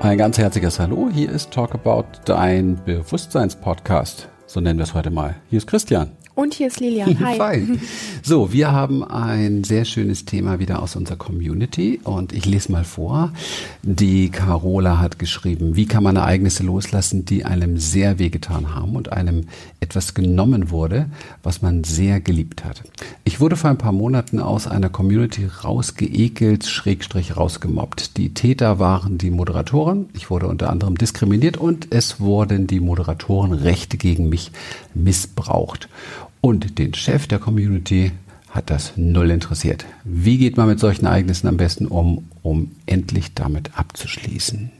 Ein ganz herzliches Hallo. Hier ist Talk About, dein Bewusstseinspodcast. So nennen wir es heute mal. Hier ist Christian. Und hier ist Lilian. Hi. Fein. So, wir haben ein sehr schönes Thema wieder aus unserer Community und ich lese mal vor. Die Carola hat geschrieben, wie kann man Ereignisse loslassen, die einem sehr wehgetan haben und einem etwas genommen wurde, was man sehr geliebt hat. Ich wurde vor ein paar Monaten aus einer Community rausgeekelt, schrägstrich rausgemobbt. Die Täter waren die Moderatoren. Ich wurde unter anderem diskriminiert und es wurden die Moderatorenrechte gegen mich missbraucht. Und den Chef der Community hat das null interessiert. Wie geht man mit solchen Ereignissen am besten um, um endlich damit abzuschließen?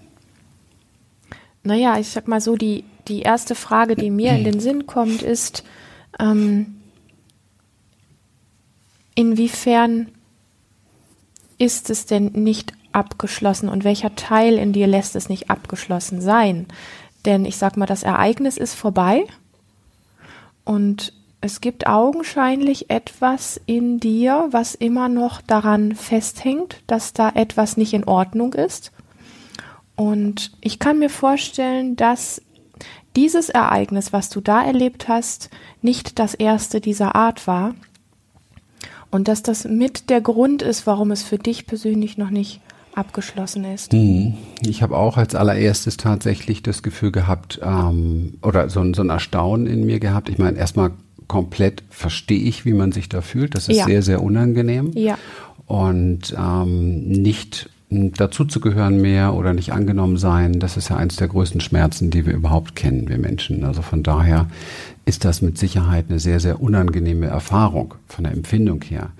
Naja, ich sag mal so, die, die erste Frage, die mir in den Sinn kommt, ist, ähm, inwiefern ist es denn nicht abgeschlossen und welcher Teil in dir lässt es nicht abgeschlossen sein? Denn ich sag mal, das Ereignis ist vorbei und es gibt augenscheinlich etwas in dir, was immer noch daran festhängt, dass da etwas nicht in Ordnung ist. Und ich kann mir vorstellen, dass dieses Ereignis, was du da erlebt hast, nicht das erste dieser Art war. Und dass das mit der Grund ist, warum es für dich persönlich noch nicht abgeschlossen ist. Hm. Ich habe auch als allererstes tatsächlich das Gefühl gehabt, ähm, oder so, so ein Erstaunen in mir gehabt. Ich meine, erstmal komplett verstehe ich, wie man sich da fühlt. Das ist ja. sehr, sehr unangenehm. Ja. Und ähm, nicht dazu zu gehören mehr oder nicht angenommen sein, das ist ja eines der größten Schmerzen, die wir überhaupt kennen, wir Menschen. Also von daher ist das mit Sicherheit eine sehr, sehr unangenehme Erfahrung von der Empfindung her.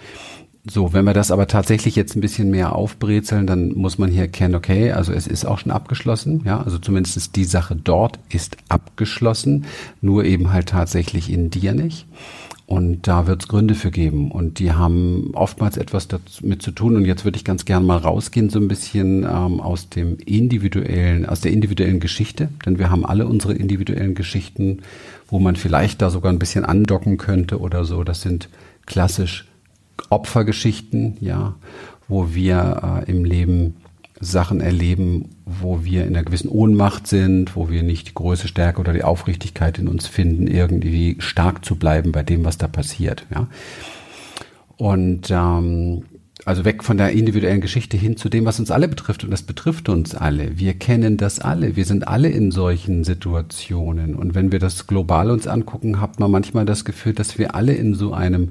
So, wenn wir das aber tatsächlich jetzt ein bisschen mehr aufbrezeln, dann muss man hier erkennen, okay, also es ist auch schon abgeschlossen, ja, also zumindest die Sache dort ist abgeschlossen, nur eben halt tatsächlich in dir nicht. Und da wird es Gründe für geben. Und die haben oftmals etwas damit zu tun. Und jetzt würde ich ganz gern mal rausgehen, so ein bisschen ähm, aus dem individuellen, aus der individuellen Geschichte. Denn wir haben alle unsere individuellen Geschichten, wo man vielleicht da sogar ein bisschen andocken könnte oder so. Das sind klassisch Opfergeschichten, ja, wo wir äh, im Leben Sachen erleben, wo wir in einer gewissen Ohnmacht sind, wo wir nicht die große Stärke oder die Aufrichtigkeit in uns finden, irgendwie stark zu bleiben bei dem, was da passiert. Ja. Und ähm, also weg von der individuellen Geschichte hin zu dem, was uns alle betrifft. Und das betrifft uns alle. Wir kennen das alle. Wir sind alle in solchen Situationen. Und wenn wir das global uns angucken, hat man manchmal das Gefühl, dass wir alle in so einem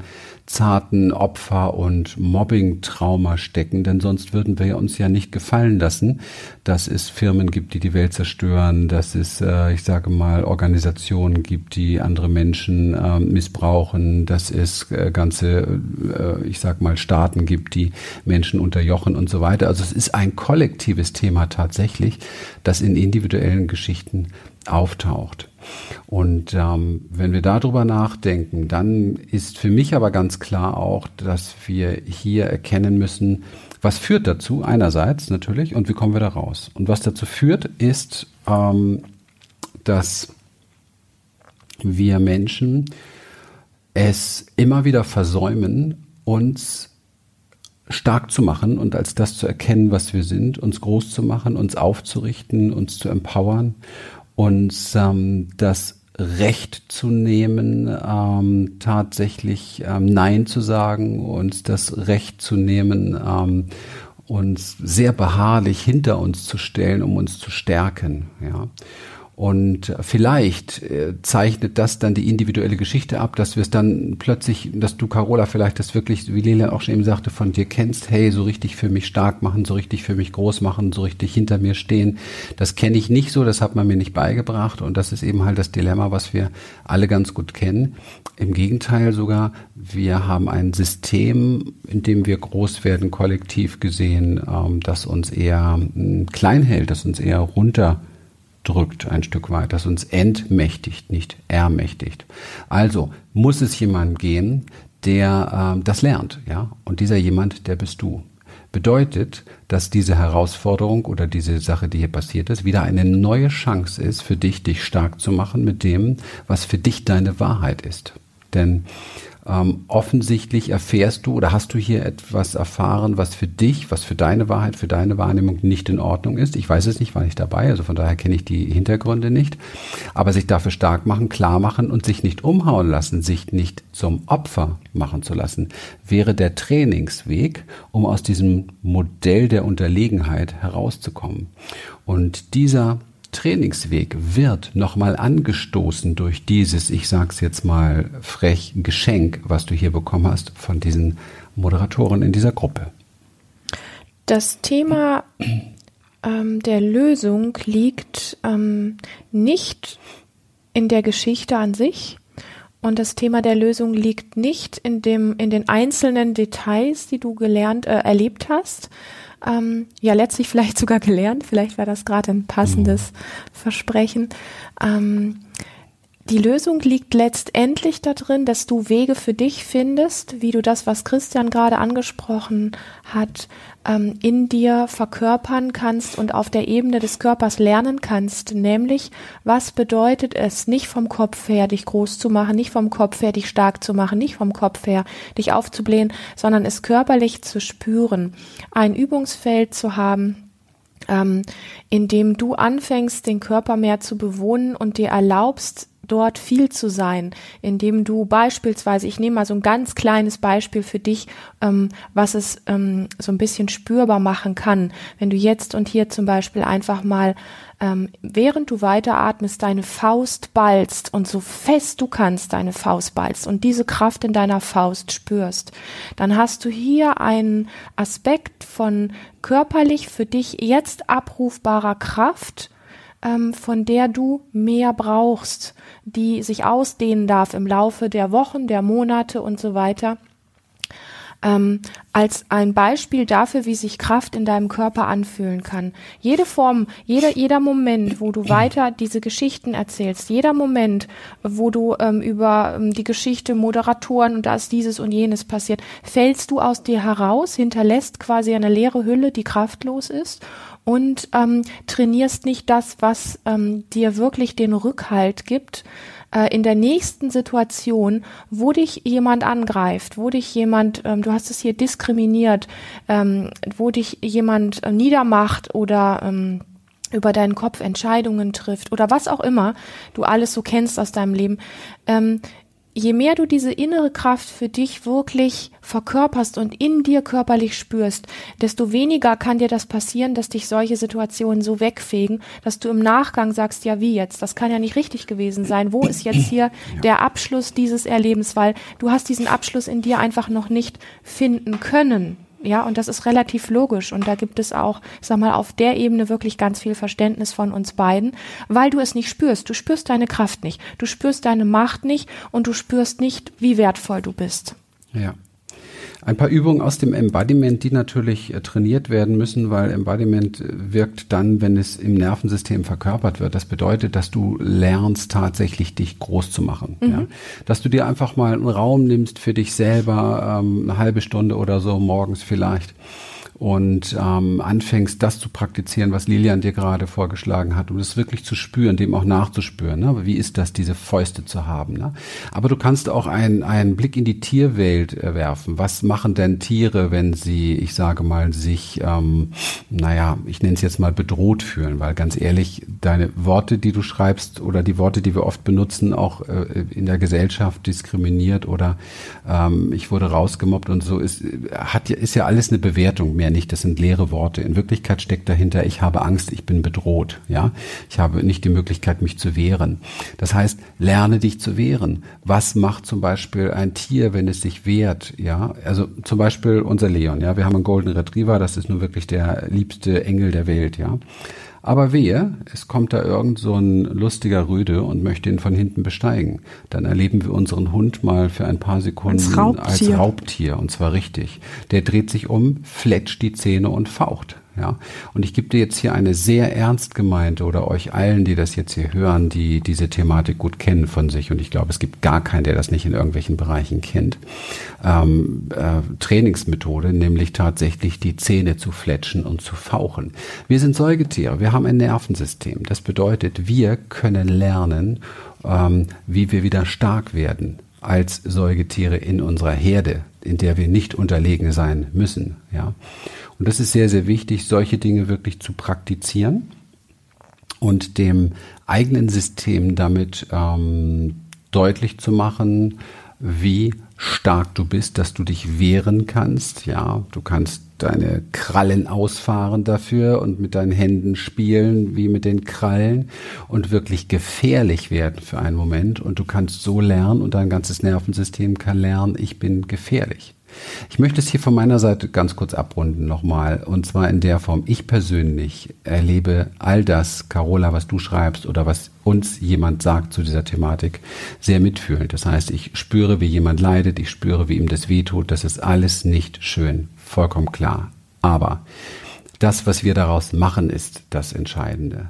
zarten Opfer- und Mobbing-Trauma stecken, denn sonst würden wir uns ja nicht gefallen lassen, dass es Firmen gibt, die die Welt zerstören, dass es, äh, ich sage mal, Organisationen gibt, die andere Menschen äh, missbrauchen, dass es äh, ganze, äh, ich sage mal, Staaten gibt, die Menschen unterjochen und so weiter. Also es ist ein kollektives Thema tatsächlich, das in individuellen Geschichten auftaucht. Und ähm, wenn wir darüber nachdenken, dann ist für mich aber ganz klar auch, dass wir hier erkennen müssen, was führt dazu, einerseits natürlich, und wie kommen wir da raus. Und was dazu führt, ist, ähm, dass wir Menschen es immer wieder versäumen, uns stark zu machen und als das zu erkennen, was wir sind, uns groß zu machen, uns aufzurichten, uns zu empowern uns ähm, das Recht zu nehmen, ähm, tatsächlich ähm, Nein zu sagen, uns das Recht zu nehmen, ähm, uns sehr beharrlich hinter uns zu stellen, um uns zu stärken. Ja. Und vielleicht äh, zeichnet das dann die individuelle Geschichte ab, dass wir es dann plötzlich, dass du, Carola, vielleicht das wirklich, wie Lila auch schon eben sagte, von dir kennst, hey, so richtig für mich stark machen, so richtig für mich groß machen, so richtig hinter mir stehen. Das kenne ich nicht so, das hat man mir nicht beigebracht. Und das ist eben halt das Dilemma, was wir alle ganz gut kennen. Im Gegenteil sogar, wir haben ein System, in dem wir groß werden, kollektiv gesehen, ähm, das uns eher äh, klein hält, das uns eher runter drückt ein Stück weit, das uns entmächtigt, nicht ermächtigt. Also muss es jemand geben, der äh, das lernt, ja, und dieser jemand, der bist du. Bedeutet, dass diese Herausforderung oder diese Sache, die hier passiert ist, wieder eine neue Chance ist für dich, dich stark zu machen mit dem, was für dich deine Wahrheit ist. Denn Ähm, offensichtlich erfährst du oder hast du hier etwas erfahren, was für dich, was für deine Wahrheit, für deine Wahrnehmung nicht in Ordnung ist. Ich weiß es nicht, war nicht dabei, also von daher kenne ich die Hintergründe nicht. Aber sich dafür stark machen, klar machen und sich nicht umhauen lassen, sich nicht zum Opfer machen zu lassen, wäre der Trainingsweg, um aus diesem Modell der Unterlegenheit herauszukommen. Und dieser Trainingsweg wird nochmal angestoßen durch dieses, ich sag's jetzt mal frech, Geschenk, was du hier bekommen hast von diesen Moderatoren in dieser Gruppe. Das Thema ähm, der Lösung liegt ähm, nicht in der Geschichte an sich und das Thema der Lösung liegt nicht in dem in den einzelnen Details, die du gelernt äh, erlebt hast, ähm, ja letztlich vielleicht sogar gelernt, vielleicht war das gerade ein passendes mhm. Versprechen. Ähm, die Lösung liegt letztendlich darin, dass du Wege für dich findest, wie du das, was Christian gerade angesprochen hat, ähm, in dir verkörpern kannst und auf der Ebene des Körpers lernen kannst. Nämlich, was bedeutet es, nicht vom Kopf her dich groß zu machen, nicht vom Kopf her dich stark zu machen, nicht vom Kopf her dich aufzublähen, sondern es körperlich zu spüren, ein Übungsfeld zu haben, ähm, in dem du anfängst, den Körper mehr zu bewohnen und dir erlaubst, dort viel zu sein, indem du beispielsweise, ich nehme mal so ein ganz kleines Beispiel für dich, ähm, was es ähm, so ein bisschen spürbar machen kann, wenn du jetzt und hier zum Beispiel einfach mal, ähm, während du weiteratmest, deine Faust ballst und so fest du kannst deine Faust ballst und diese Kraft in deiner Faust spürst, dann hast du hier einen Aspekt von körperlich für dich jetzt abrufbarer Kraft, ähm, von der du mehr brauchst, die sich ausdehnen darf im Laufe der Wochen, der Monate und so weiter. Ähm, als ein Beispiel dafür, wie sich Kraft in deinem Körper anfühlen kann. Jede Form, jeder, jeder Moment, wo du weiter diese Geschichten erzählst, jeder Moment, wo du ähm, über ähm, die Geschichte Moderatoren und da ist dieses und jenes passiert, fällst du aus dir heraus, hinterlässt quasi eine leere Hülle, die kraftlos ist und ähm, trainierst nicht das, was ähm, dir wirklich den Rückhalt gibt äh, in der nächsten Situation, wo dich jemand angreift, wo dich jemand, ähm, du hast es hier diskriminiert, ähm, wo dich jemand äh, niedermacht oder ähm, über deinen Kopf Entscheidungen trifft oder was auch immer du alles so kennst aus deinem Leben, ähm, je mehr du diese innere Kraft für dich wirklich verkörperst und in dir körperlich spürst, desto weniger kann dir das passieren, dass dich solche Situationen so wegfegen, dass du im Nachgang sagst, ja wie jetzt, das kann ja nicht richtig gewesen sein, wo ist jetzt hier der Abschluss dieses Erlebens, weil du hast diesen Abschluss in dir einfach noch nicht finden können. Ja, und das ist relativ logisch. Und da gibt es auch, sag mal, auf der Ebene wirklich ganz viel Verständnis von uns beiden, weil du es nicht spürst. Du spürst deine Kraft nicht. Du spürst deine Macht nicht und du spürst nicht, wie wertvoll du bist. Ja. Ein paar Übungen aus dem Embodiment, die natürlich äh, trainiert werden müssen, weil Embodiment äh, wirkt dann, wenn es im Nervensystem verkörpert wird. Das bedeutet, dass du lernst tatsächlich dich groß zu machen. Mhm. Ja? Dass du dir einfach mal einen Raum nimmst für dich selber, ähm, eine halbe Stunde oder so morgens vielleicht und ähm, anfängst, das zu praktizieren, was Lilian dir gerade vorgeschlagen hat, um das wirklich zu spüren, dem auch nachzuspüren. Ne? Wie ist das, diese Fäuste zu haben? Ne? Aber du kannst auch einen, einen Blick in die Tierwelt äh, werfen. Was machen denn Tiere, wenn sie, ich sage mal, sich, ähm, naja, ich nenne es jetzt mal bedroht fühlen? Weil ganz ehrlich, deine Worte, die du schreibst oder die Worte, die wir oft benutzen, auch äh, in der Gesellschaft diskriminiert oder ähm, ich wurde rausgemobbt und so, ist, hat, ist ja alles eine Bewertung mehr nicht, das sind leere Worte. In Wirklichkeit steckt dahinter, ich habe Angst, ich bin bedroht, ja. Ich habe nicht die Möglichkeit, mich zu wehren. Das heißt, lerne dich zu wehren. Was macht zum Beispiel ein Tier, wenn es sich wehrt, ja? Also zum Beispiel unser Leon, ja. Wir haben einen Golden Retriever, das ist nur wirklich der liebste Engel der Welt, ja. Aber wehe, es kommt da irgend so ein lustiger Rüde und möchte ihn von hinten besteigen. Dann erleben wir unseren Hund mal für ein paar Sekunden als Raubtier, als Raubtier und zwar richtig. Der dreht sich um, fletscht die Zähne und faucht. Ja, und ich gebe dir jetzt hier eine sehr ernst gemeinte oder euch allen, die das jetzt hier hören, die diese Thematik gut kennen von sich. Und ich glaube, es gibt gar keinen, der das nicht in irgendwelchen Bereichen kennt. Ähm, äh, Trainingsmethode, nämlich tatsächlich die Zähne zu fletschen und zu fauchen. Wir sind Säugetiere. Wir haben ein Nervensystem. Das bedeutet, wir können lernen, ähm, wie wir wieder stark werden als Säugetiere in unserer Herde, in der wir nicht unterlegen sein müssen. Ja. Und das ist sehr, sehr wichtig, solche Dinge wirklich zu praktizieren und dem eigenen System damit ähm, deutlich zu machen, wie stark du bist, dass du dich wehren kannst. Ja, du kannst deine Krallen ausfahren dafür und mit deinen Händen spielen wie mit den Krallen und wirklich gefährlich werden für einen Moment. Und du kannst so lernen und dein ganzes Nervensystem kann lernen, ich bin gefährlich. Ich möchte es hier von meiner Seite ganz kurz abrunden nochmal. Und zwar in der Form, ich persönlich erlebe all das, Carola, was du schreibst oder was uns jemand sagt zu dieser Thematik, sehr mitfühlend. Das heißt, ich spüre, wie jemand leidet, ich spüre, wie ihm das wehtut. Das ist alles nicht schön. Vollkommen klar. Aber das, was wir daraus machen, ist das Entscheidende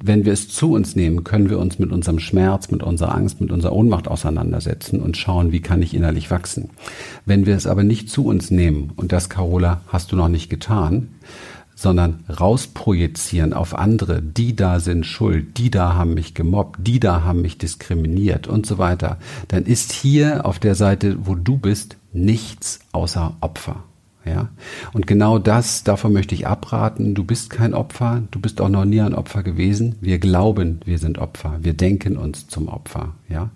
wenn wir es zu uns nehmen, können wir uns mit unserem Schmerz, mit unserer Angst, mit unserer Ohnmacht auseinandersetzen und schauen, wie kann ich innerlich wachsen. Wenn wir es aber nicht zu uns nehmen, und das, Carola, hast du noch nicht getan, sondern rausprojizieren auf andere, die da sind schuld, die da haben mich gemobbt, die da haben mich diskriminiert und so weiter, dann ist hier auf der Seite, wo du bist, nichts außer Opfer. Ja? Und genau das, davon möchte ich abraten. Du bist kein Opfer, du bist auch noch nie ein Opfer gewesen. Wir glauben, wir sind Opfer. Wir denken uns zum Opfer. Ja?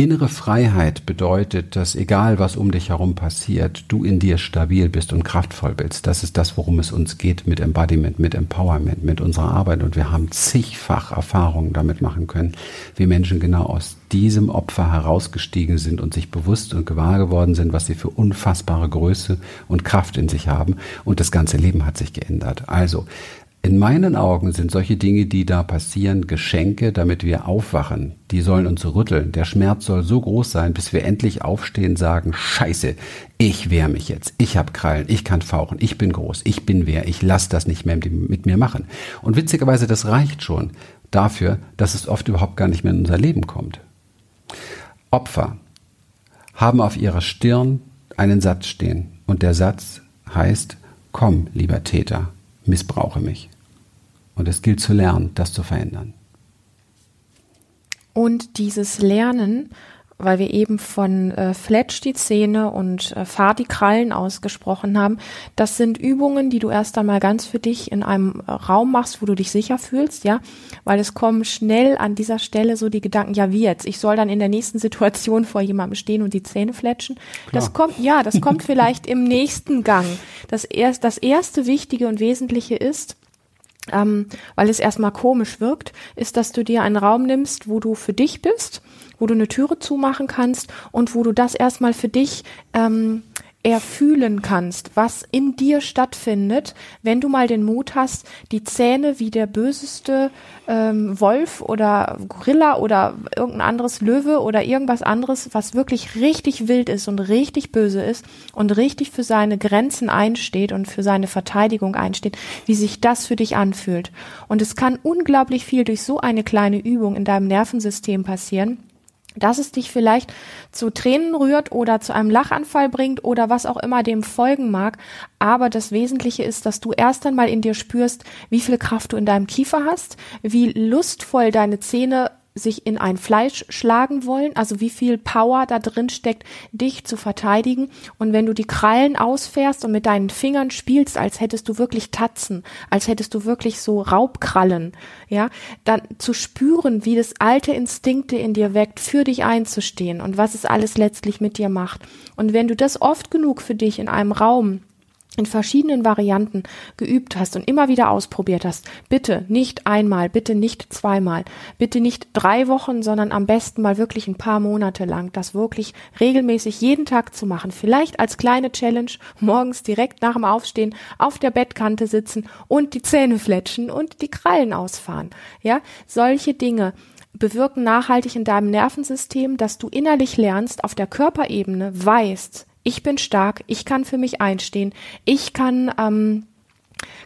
Innere Freiheit bedeutet, dass egal was um dich herum passiert, du in dir stabil bist und kraftvoll bist. Das ist das, worum es uns geht mit Embodiment, mit Empowerment, mit unserer Arbeit. Und wir haben zigfach Erfahrungen damit machen können, wie Menschen genau aus diesem Opfer herausgestiegen sind und sich bewusst und gewahr geworden sind, was sie für unfassbare Größe und Kraft in sich haben. Und das ganze Leben hat sich geändert. Also, in meinen Augen sind solche Dinge, die da passieren, Geschenke, damit wir aufwachen. Die sollen uns rütteln. Der Schmerz soll so groß sein, bis wir endlich aufstehen, sagen, Scheiße, ich wehr mich jetzt. Ich hab Krallen, ich kann fauchen, ich bin groß, ich bin wer, ich lass das nicht mehr mit mir machen. Und witzigerweise, das reicht schon dafür, dass es oft überhaupt gar nicht mehr in unser Leben kommt. Opfer haben auf ihrer Stirn einen Satz stehen. Und der Satz heißt, komm, lieber Täter, missbrauche mich. Und es gilt zu lernen, das zu verändern. Und dieses Lernen, weil wir eben von äh, Fletch die Zähne und äh, Fahr die Krallen ausgesprochen haben, das sind Übungen, die du erst einmal ganz für dich in einem äh, Raum machst, wo du dich sicher fühlst, ja, weil es kommen schnell an dieser Stelle so die Gedanken, ja, wie jetzt? Ich soll dann in der nächsten Situation vor jemandem stehen und die Zähne fletschen. Klar. Das kommt, ja, das kommt vielleicht im nächsten Gang. Das erst, das erste Wichtige und Wesentliche ist, ähm, weil es erstmal komisch wirkt, ist, dass du dir einen Raum nimmst, wo du für dich bist, wo du eine Türe zumachen kannst und wo du das erstmal für dich ähm, erfühlen kannst, was in dir stattfindet, wenn du mal den Mut hast, die Zähne wie der böseste ähm, Wolf oder Gorilla oder irgendein anderes Löwe oder irgendwas anderes, was wirklich richtig wild ist und richtig böse ist und richtig für seine Grenzen einsteht und für seine Verteidigung einsteht, wie sich das für dich anfühlt. Und es kann unglaublich viel durch so eine kleine Übung in deinem Nervensystem passieren dass es dich vielleicht zu Tränen rührt oder zu einem Lachanfall bringt oder was auch immer dem folgen mag. Aber das Wesentliche ist, dass du erst einmal in dir spürst, wie viel Kraft du in deinem Kiefer hast, wie lustvoll deine Zähne sich in ein Fleisch schlagen wollen, also wie viel Power da drin steckt, dich zu verteidigen. Und wenn du die Krallen ausfährst und mit deinen Fingern spielst, als hättest du wirklich Tatzen, als hättest du wirklich so Raubkrallen, ja, dann zu spüren, wie das alte Instinkte in dir weckt, für dich einzustehen und was es alles letztlich mit dir macht. Und wenn du das oft genug für dich in einem Raum in verschiedenen Varianten geübt hast und immer wieder ausprobiert hast, bitte nicht einmal, bitte nicht zweimal, bitte nicht drei Wochen, sondern am besten mal wirklich ein paar Monate lang, das wirklich regelmäßig jeden Tag zu machen. Vielleicht als kleine Challenge morgens direkt nach dem Aufstehen auf der Bettkante sitzen und die Zähne fletschen und die Krallen ausfahren. Ja, solche Dinge bewirken nachhaltig in deinem Nervensystem, dass du innerlich lernst, auf der Körperebene weißt, ich bin stark, ich kann für mich einstehen, ich kann ähm,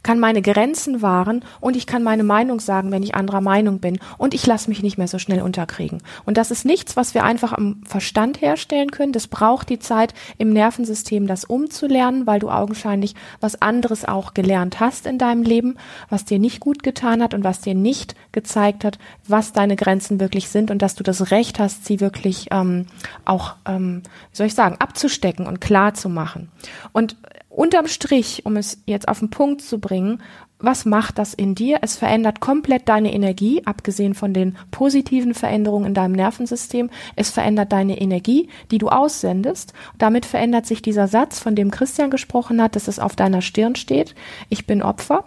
kann meine Grenzen wahren und ich kann meine Meinung sagen, wenn ich anderer Meinung bin und ich lasse mich nicht mehr so schnell unterkriegen. Und das ist nichts, was wir einfach am Verstand herstellen können. Das braucht die Zeit im Nervensystem, das umzulernen, weil du augenscheinlich was anderes auch gelernt hast in deinem Leben, was dir nicht gut getan hat und was dir nicht gezeigt hat, was deine Grenzen wirklich sind und dass du das Recht hast, sie wirklich ähm, auch, ähm, wie soll ich sagen, abzustecken und klar zu machen. Und unterm Strich, um es jetzt auf den Punkt zu bringen, was macht das in dir? Es verändert komplett deine Energie, abgesehen von den positiven Veränderungen in deinem Nervensystem. Es verändert deine Energie, die du aussendest. Damit verändert sich dieser Satz, von dem Christian gesprochen hat, dass es auf deiner Stirn steht. Ich bin Opfer.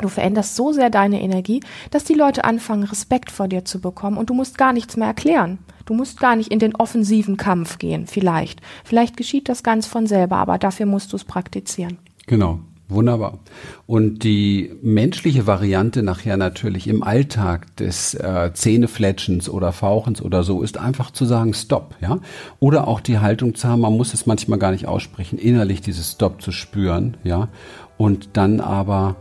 Du veränderst so sehr deine Energie, dass die Leute anfangen, Respekt vor dir zu bekommen und du musst gar nichts mehr erklären. Du musst gar nicht in den offensiven Kampf gehen, vielleicht. Vielleicht geschieht das ganz von selber, aber dafür musst du es praktizieren. Genau. Wunderbar. Und die menschliche Variante nachher natürlich im Alltag des äh, Zähnefletschens oder Fauchens oder so ist einfach zu sagen Stop, ja? Oder auch die Haltung zu haben, man muss es manchmal gar nicht aussprechen, innerlich dieses Stop zu spüren, ja? Und dann aber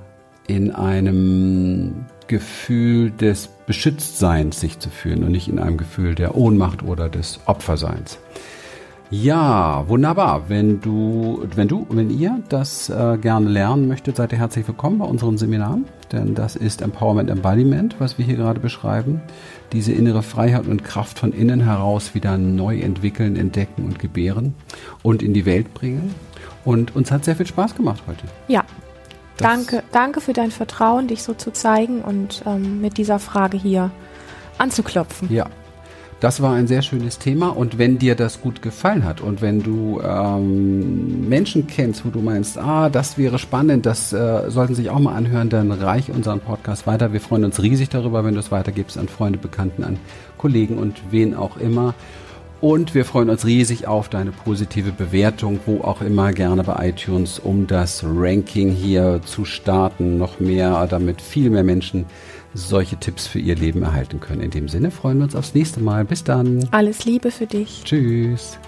in einem Gefühl des Beschütztseins sich zu fühlen und nicht in einem Gefühl der Ohnmacht oder des Opferseins. Ja, wunderbar. Wenn du, wenn du, wenn ihr das äh, gerne lernen möchtet, seid ihr herzlich willkommen bei unseren Seminaren, denn das ist Empowerment Embodiment, was wir hier gerade beschreiben. Diese innere Freiheit und Kraft von innen heraus wieder neu entwickeln, entdecken und gebären und in die Welt bringen. Und uns hat sehr viel Spaß gemacht heute. Ja, danke, danke für dein Vertrauen, dich so zu zeigen und ähm, mit dieser Frage hier anzuklopfen. Ja. Das war ein sehr schönes Thema und wenn dir das gut gefallen hat und wenn du ähm, Menschen kennst, wo du meinst, ah, das wäre spannend, das äh, sollten sich auch mal anhören, dann reich unseren Podcast weiter. Wir freuen uns riesig darüber, wenn du es weitergibst an Freunde, Bekannten, an Kollegen und wen auch immer. Und wir freuen uns riesig auf deine positive Bewertung, wo auch immer gerne bei iTunes, um das Ranking hier zu starten, noch mehr, damit viel mehr Menschen solche Tipps für ihr Leben erhalten können. In dem Sinne freuen wir uns aufs nächste Mal. Bis dann. Alles Liebe für dich. Tschüss.